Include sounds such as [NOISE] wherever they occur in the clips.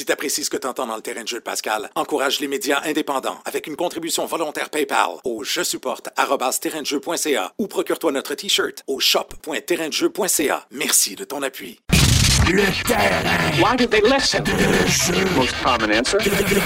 Si tu apprécies ce que tu entends dans le terrain de jeu de Pascal, encourage les médias indépendants avec une contribution volontaire PayPal au je supporte ou procure-toi notre t-shirt au shop.terraindejeu.ca. Merci de ton appui. Le terrain. Why did they listen? De jeu. Most common answer?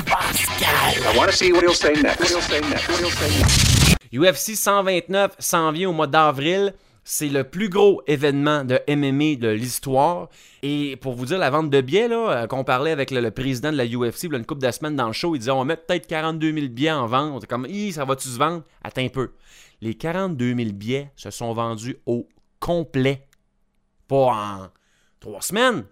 Pascal. I want to see what he'll say next. What he'll say next. What he'll say next. UFC 129 s'en vient au mois d'avril. C'est le plus gros événement de MMA de l'histoire. Et pour vous dire, la vente de billets, là, euh, qu'on parlait avec le, président de la UFC là, une couple de semaines dans le show, il disait on va mettre peut-être 42 000 billets en vente. Comme, Hi, ça va-tu se vendre? Attends un peu. Les 42 000 billets se sont vendus au complet. Pas en trois semaines,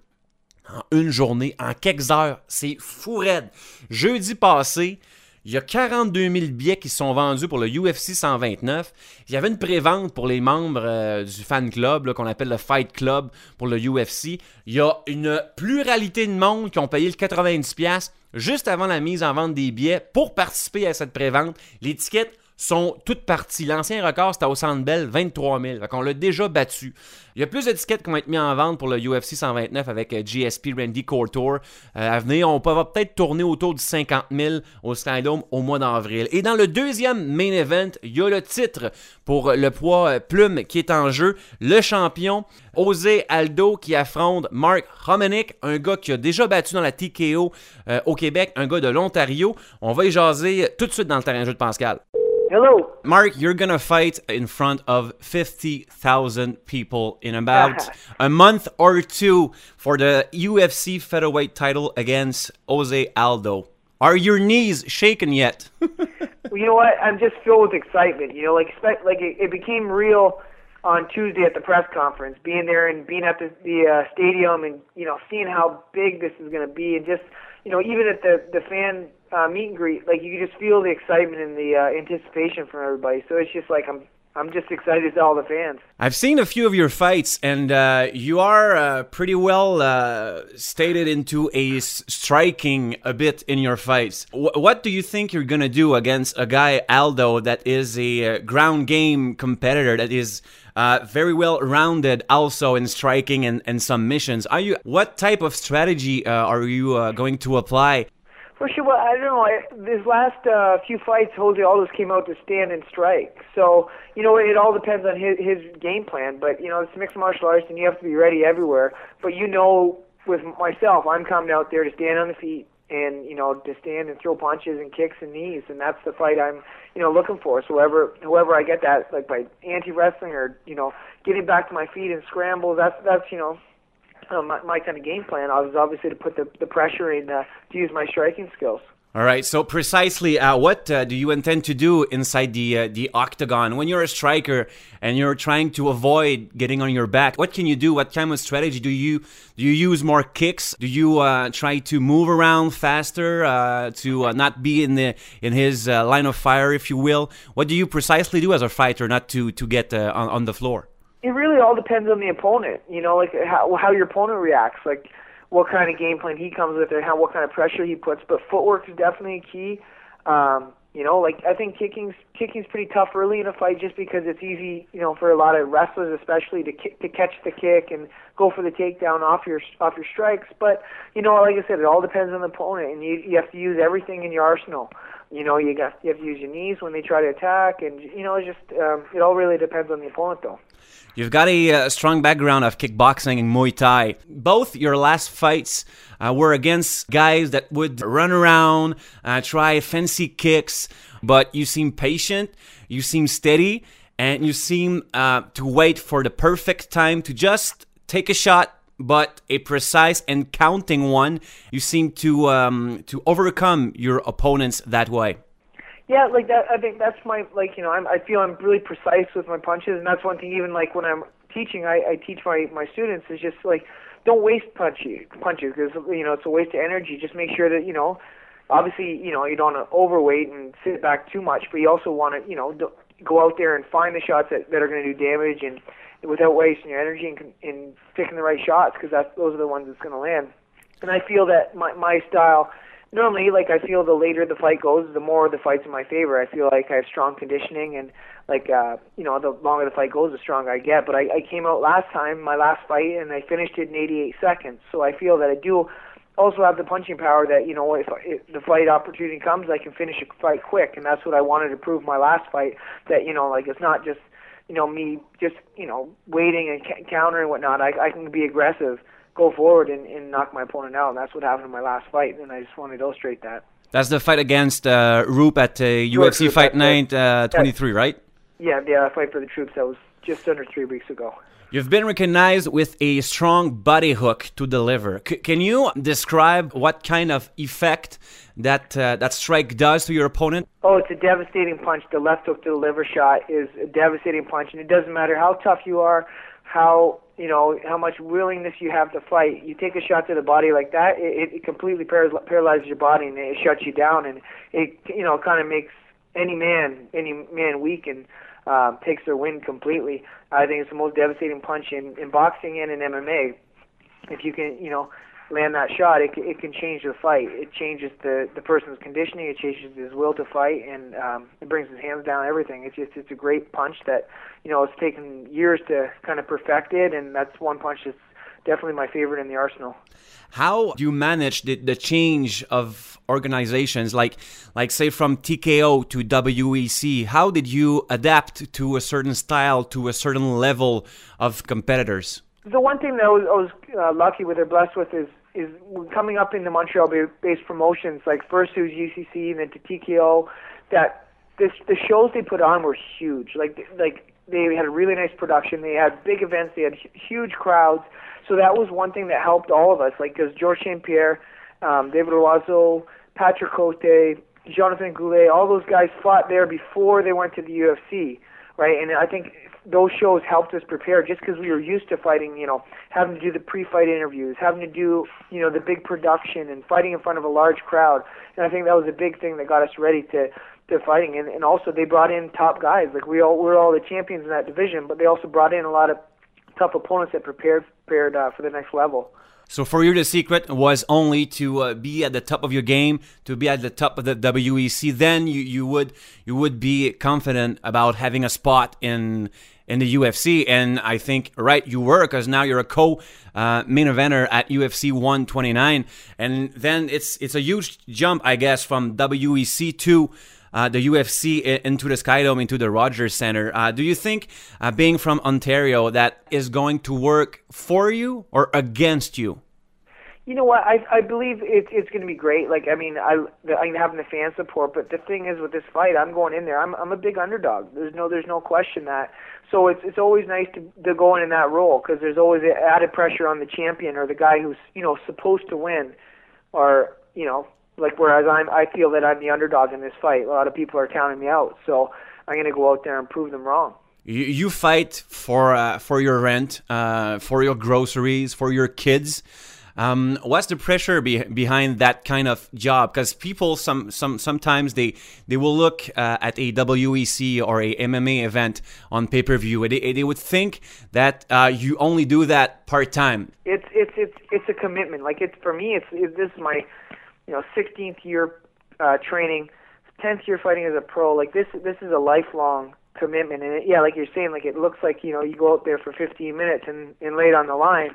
en une journée, en quelques heures. C'est fou raide. Jeudi passé, il y a 42 000 billets qui sont vendus pour le UFC 129. Il y avait une prévente pour les membres euh, du fan club qu'on appelle le Fight Club pour le UFC. Il y a une pluralité de monde qui ont payé le 90$ juste avant la mise en vente des billets pour participer à cette prévente. Tickets sont toutes parties. L'ancien record, c'était au Centre Bell, 23 000. Fait qu'on l'a déjà battu. Il y a plus d'étiquettes qui vont être mises en vente pour le UFC 129 avec euh, GSP Randy Couture. Euh, à venir, on va peut-être tourner autour du 50 000 au Skydome au mois d'avril. Et dans le deuxième main event, il y a le titre pour le poids euh, plume qui est en jeu. Le champion, José Aldo, qui affronte Mark Hominick, un gars qui a déjà battu dans la TKO au Québec, un gars de l'Ontario. On va y jaser tout de suite dans le terrain de jeu de Pascal. Hello. Mark, you're gonna fight in front of 50,000 people in about a month or two for the UFC featherweight title against Jose Aldo. Are your knees shaken yet? [LAUGHS] You know what? I'm just filled with excitement. You know, like expect, like it, it became real on Tuesday at the press conference, being there and being at the, the uh, stadium, and you know, seeing how big this is going to be, and just you know, even at the the fan uh, meet and greet, like you just feel the excitement and the uh, anticipation from everybody. So it's just like I'm I'm just excited as all the fans. I've seen a few of your fights, and uh, you are uh, pretty well uh, stated into a striking a bit in your fights. Wh- what do you think you're gonna do against a guy Aldo that is a uh, ground game competitor that is uh, very well rounded also in striking and, and submissions? Are you what type of strategy uh, are you going to apply? For sure, well, I don't know. I, this last uh, few fights, Jose Aldo's came out to stand and strike. So you know, it all depends on his his game plan. But you know, it's mixed martial arts, and you have to be ready everywhere. But you know, with myself, I'm coming out there to stand on the feet and you know to stand and throw punches and kicks and knees, and that's the fight I'm you know looking for. So whoever whoever I get that like by anti wrestling or you know getting back to my feet and scramble, that's that's you know uh, my, my kind of game plan was obviously to put the, the pressure in uh, to use my striking skills. All right. So precisely, uh, what uh, do you intend to do inside the uh, the octagon when you're a striker and you're trying to avoid getting on your back? What can you do? What kind of strategy do you do? You use more kicks? Do you uh, try to move around faster uh, to not be in the in his line of fire, if you will? What do you precisely do as a fighter not to to get on, on the floor? It really all depends on the opponent. You know, like how how your opponent reacts, like what kind of game plan he comes with, or how what kind of pressure he puts. But footwork is definitely key. Um, you know, like I think kicking's kicking's pretty tough early in a fight just because it's easy, you know, for a lot of wrestlers especially to kick, to catch the kick and go for the takedown off your off your strikes. But you know, like I said, it all depends on the opponent, and you you have to use everything in your arsenal. You know, you got you have to use your knees when they try to attack, and you know, it's just um, it all really depends on the opponent, though. You've got a uh, strong background of kickboxing and Muay Thai. Both your last fights uh, were against guys that would run around, uh, try fancy kicks, but you seem patient, you seem steady, and you seem uh, to wait for the perfect time to just take a shot, but a precise and counting one. You seem to um, to overcome your opponents that way. Yeah, like that. I think that's my like you know I'm, I feel I'm really precise with my punches, and that's one thing. Even like when I'm teaching, I, I teach my my students is just like don't waste punchy, punches because you know it's a waste of energy. Just make sure that you know, obviously you know you don't want to overweight and sit back too much, but you also want to you know go out there and find the shots that that are going to do damage and without wasting your energy and, and picking the right shots because that's those are the ones that's going to land. And I feel that my my style normally like I feel the later the fight goes, the more the fight's in my favor. I feel like I have strong conditioning and like uh you know, the longer the fight goes the stronger I get. But I, I came out last time, my last fight and I finished it in eighty eight seconds. So I feel that I do also have the punching power that you know if, if the fight opportunity comes, I can finish a fight quick, and that's what I wanted to prove my last fight. That you know, like it's not just you know me just you know waiting and ca- countering and whatnot. I, I can be aggressive, go forward, and, and knock my opponent out. And that's what happened in my last fight, and I just wanted to illustrate that. That's the fight against uh, Roop at uh, UFC Fight Night uh, 23, right? Yeah, the uh, fight for the troops that was just under three weeks ago. You've been recognized with a strong body hook to deliver. C- can you describe what kind of effect that uh, that strike does to your opponent? Oh, it's a devastating punch. The left hook to the liver shot is a devastating punch, and it doesn't matter how tough you are, how you know how much willingness you have to fight. You take a shot to the body like that, it, it completely paralyzes your body and it shuts you down, and it you know kind of makes any man any man weak and um, takes their win completely. I think it's the most devastating punch in, in boxing and in MMA. If you can, you know, land that shot, it, it can change the fight. It changes the the person's conditioning. It changes his will to fight, and um, it brings his hands down. Everything. It's just it's a great punch that you know it's taken years to kind of perfect it, and that's one punch that's definitely my favorite in the arsenal. How do you manage the, the change of organizations, like like say from TKO to WEC? How did you adapt to a certain style, to a certain level of competitors? the one thing that I was, I was uh, lucky with or blessed with is is coming up in the Montreal-based promotions like first it was UCC and then to TKO that this the shows they put on were huge like like they had a really nice production. They had big events. They had hu- huge crowds. So that was one thing that helped all of us. Like because George St Pierre um, David Loiseau Patrick Cote Jonathan Goulet all those guys fought there before they went to the UFC right? And I think those shows helped us prepare just because we were used to fighting, you know, having to do the pre-fight interviews, having to do, you know, the big production and fighting in front of a large crowd. And I think that was a big thing that got us ready to to fighting. And, and also they brought in top guys. Like we all we're all the champions in that division, but they also brought in a lot of tough opponents that prepared prepared uh, for the next level. So for you, the secret was only to uh, be at the top of your game, to be at the top of the WEC. Then you, you would you would be confident about having a spot in in the UFC. And I think right you were because now you're a co uh, main eventer at UFC 129. And then it's it's a huge jump, I guess, from WEC to uh, the UFC into the Skydome, into the Rogers Center. Uh, do you think uh, being from Ontario that is going to work for you or against you? You know what? I I believe it's it's going to be great. Like I mean, I I'm having the fan support, but the thing is with this fight, I'm going in there. I'm I'm a big underdog. There's no there's no question that. So it's it's always nice to to go in in that role because there's always added pressure on the champion or the guy who's you know supposed to win, or you know like whereas I'm I feel that I'm the underdog in this fight. A lot of people are counting me out. So I'm going to go out there and prove them wrong. You, you fight for uh, for your rent, uh, for your groceries, for your kids. Um, what's the pressure be- behind that kind of job? Because people some some sometimes they they will look uh, at a WEC or a MMA event on pay per view, and they, they would think that uh, you only do that part time. it's it's it's it's a commitment. Like it's for me, it's it, this is my you know 16th year uh, training, 10th year fighting as a pro. Like this this is a lifelong commitment. And it, yeah, like you're saying, like it looks like you know you go out there for 15 minutes and and lay on the line.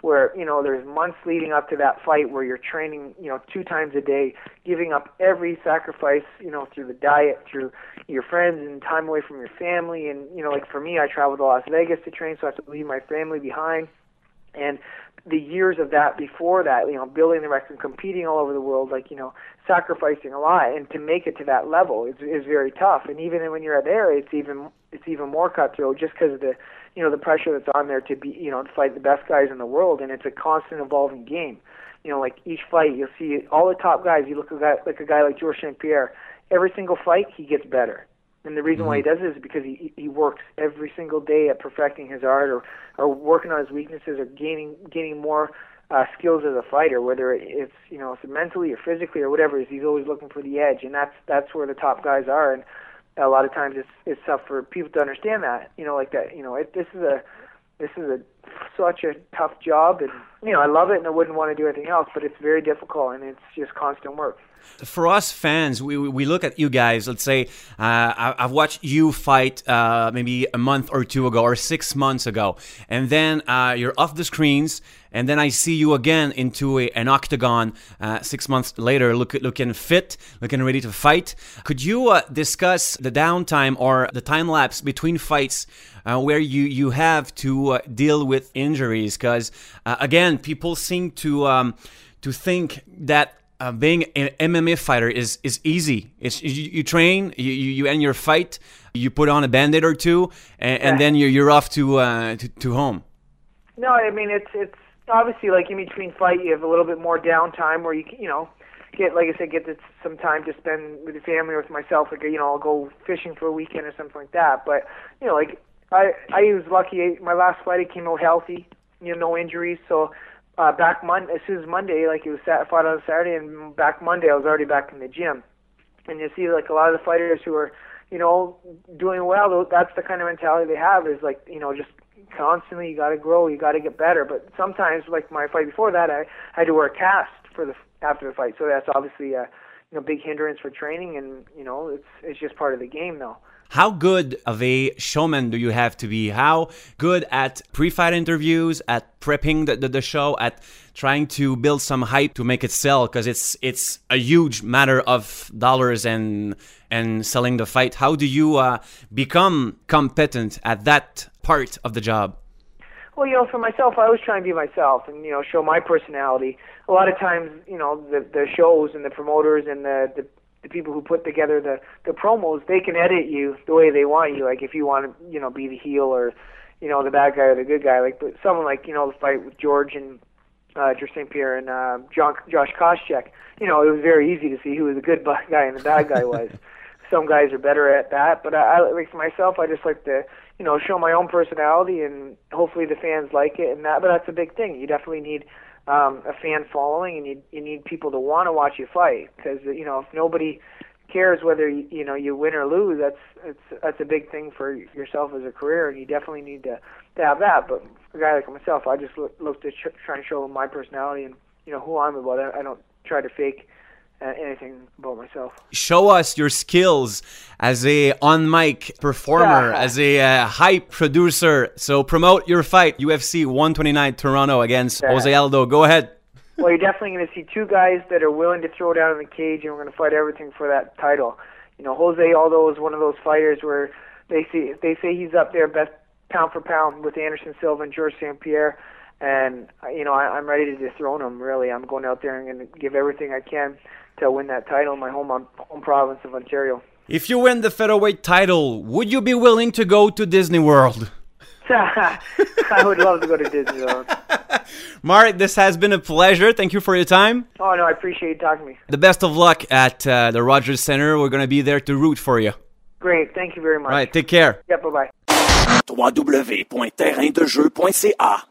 Where you know there's months leading up to that fight where you're training you know two times a day, giving up every sacrifice you know through the diet, through your friends and time away from your family, and you know like for me I traveled to Las Vegas to train, so I have to leave my family behind and the years of that before that, you know, building the record, competing all over the world, like you know, sacrificing a lot, and to make it to that level is is very tough. And even when you're there, it's even it's even more cutthroat just because of the you know the pressure that's on there to be you know to fight the best guys in the world, and it's a constant evolving game. You know, like each fight, you'll see all the top guys. You look at like a guy like George St Pierre. Every single fight, he gets better. And the reason why he does it is because he he works every single day at perfecting his art or or working on his weaknesses or gaining gaining more uh, skills as a fighter, whether it's you know it's mentally or physically or whatever. He's always looking for the edge, and that's that's where the top guys are. And a lot of times it's it's tough for people to understand that. You know, like that. You know, it, this is a this is a such a tough job, and you know I love it, and I wouldn't want to do anything else. But it's very difficult, and it's just constant work. For us fans, we, we look at you guys. Let's say uh, I, I've watched you fight uh, maybe a month or two ago or six months ago, and then uh, you're off the screens, and then I see you again into a, an octagon uh, six months later, look, looking fit, looking ready to fight. Could you uh, discuss the downtime or the time lapse between fights? Uh, where you, you have to uh, deal with injuries because uh, again people seem to um, to think that uh, being an MMA fighter is is easy. It's you, you train, you, you end your fight, you put on a band-aid or two, and, and Yeah. then you're you're off to uh, to, to home. No, I mean it's it's obviously like in between fight you have a little bit more downtime where you you know get like I said get some time to spend with your family or with myself like you know I'll go fishing for a weekend or something like that but you know like I I was lucky. My last fight I came out healthy you know no injuries. So uh back Monday as soon as Monday like it was Sat fought on Saturday and back Monday I was already back in the gym. And you see like a lot of the fighters who are you know doing well that's the kind of mentality they have is like you know just constantly you got to grow you got to get better. But sometimes like my fight before that I, I had to wear a cast for the after the fight. So that's obviously a you know big hindrance for training and you know it's it's just part of the game though How good of a showman do you have to be? How good at pre-fight interviews, at prepping the, the, the show, at trying to build some hype to make it sell? Because it's it's a huge matter of dollars and and selling the fight. How do you uh, become competent at that part of the job? Well, you know, for myself, I always try and be myself and, you know, show my personality. A lot of times, you know, the the shows and the promoters and the the, the people who put together the the promos, they can edit you the way they want you. Like if you want to, you know, be the heel or, you know, the bad guy or the good guy. Like, but someone like, you know, the fight with George and uh, George St. Pierre and uh, John, Josh Koscheck, you know, it was very easy to see who the good [LAUGHS] guy and the bad guy was. [LAUGHS] Some guys are better at that, but I, I like for myself, I just like to, you know, show my own personality, and hopefully the fans like it. And that, but that's a big thing. You definitely need um, a fan following, and you you need people to want to watch you fight because you know if nobody cares whether you, you know you win or lose, that's it's that's a big thing for yourself as a career, and you definitely need to to have that. But a guy like myself, I just look, look to ch- try and show my personality and you know who I'm about. I, I don't try to fake uh, anything about myself. show us your skills as a on mic performer, [LAUGHS] as a uh, hype producer. So promote your fight, UFC 129 Toronto against Yeah. Jose Aldo. Go ahead. Well, you're definitely going to see two guys that are willing to throw down in the cage, and we're going to fight everything for that title. You know, Jose Aldo is one of those fighters where they see they say he's up there best pound for pound with Anderson Silva and George St. Pierre, and you know I, I'm ready to dethrone him. Really, I'm going out there and going to give everything I can to win that title in my home home province of Ontario. If you win the featherweight title, would you be willing to go to Disney World? [LAUGHS] [LAUGHS] I would love to go to Disney World. [LAUGHS] Mark, this has been a pleasure. Thank you for your time. Oh no, I appreciate you talking to me. The best of luck at uh, the Rogers Center. We're going to be there to root for you. Great, thank you very much. All right, take care. Yep, bye bye. www.terraindejeu.ca